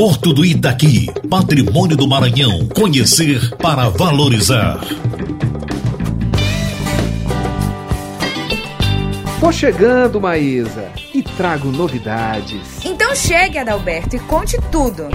Porto do Itaqui, Patrimônio do Maranhão. Conhecer para valorizar. Tô chegando, Maísa, e trago novidades. Então chegue, Adalberto, e conte tudo.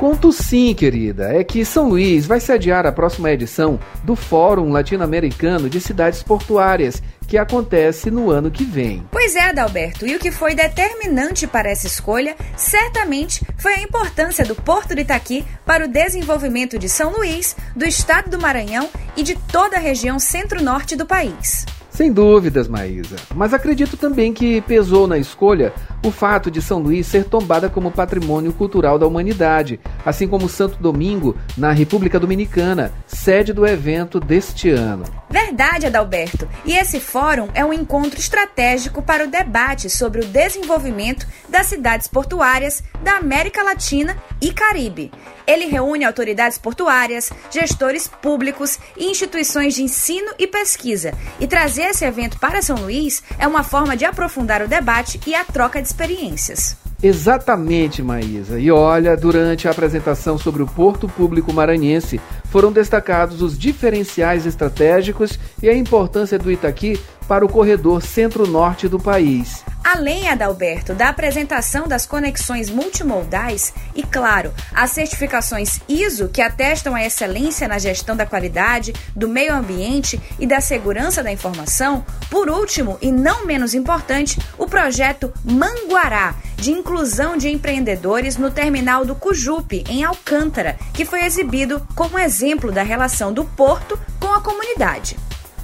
Conto sim, querida. É que São Luís vai sediar a próxima edição do Fórum Latino-Americano de Cidades Portuárias, que acontece no ano que vem. Pois é, Adalberto, e o que foi determinante para essa escolha certamente foi a importância do Porto de Itaqui para o desenvolvimento de São Luís, do estado do Maranhão e de toda a região centro-norte do país. Sem dúvidas, Maísa. Mas acredito também que pesou na escolha o fato de São Luís ser tombada como patrimônio cultural da humanidade, assim como Santo Domingo, na República Dominicana, sede do evento deste ano. Verdade, Adalberto. E esse fórum é um encontro estratégico para o debate sobre o desenvolvimento das cidades portuárias da América Latina e Caribe. Ele reúne autoridades portuárias, gestores públicos e instituições de ensino e pesquisa. E trazer esse evento para São Luís é uma forma de aprofundar o debate e a troca de experiências. Exatamente, Maísa. E olha, durante a apresentação sobre o Porto Público Maranhense, foram destacados os diferenciais estratégicos e a importância do Itaqui para o corredor centro-norte do país. Além, Adalberto, da apresentação das conexões multimodais e, claro, as certificações ISO que atestam a excelência na gestão da qualidade, do meio ambiente e da segurança da informação, por último e não menos importante, o projeto Manguará, de inclusão de empreendedores no terminal do Cujupe, em Alcântara, que foi exibido como exemplo da relação do porto com a comunidade.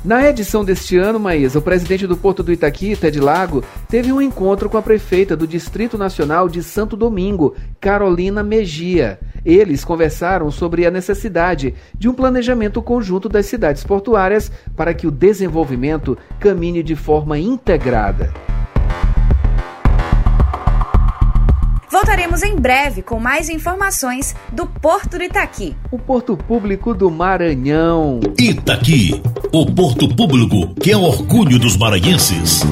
Na edição deste ano, Maísa, o presidente do Porto do Itaqui, Ted Lago, teve um encontro com a prefeita do Distrito Nacional de Santo Domingo, Carolina Megia. Eles conversaram sobre a necessidade de um planejamento conjunto das cidades portuárias para que o desenvolvimento caminhe de forma integrada. Voltaremos em breve com mais informações do Porto do Itaqui. O Porto Público do Maranhão. Itaqui, o Porto Público que é orgulho dos maranhenses.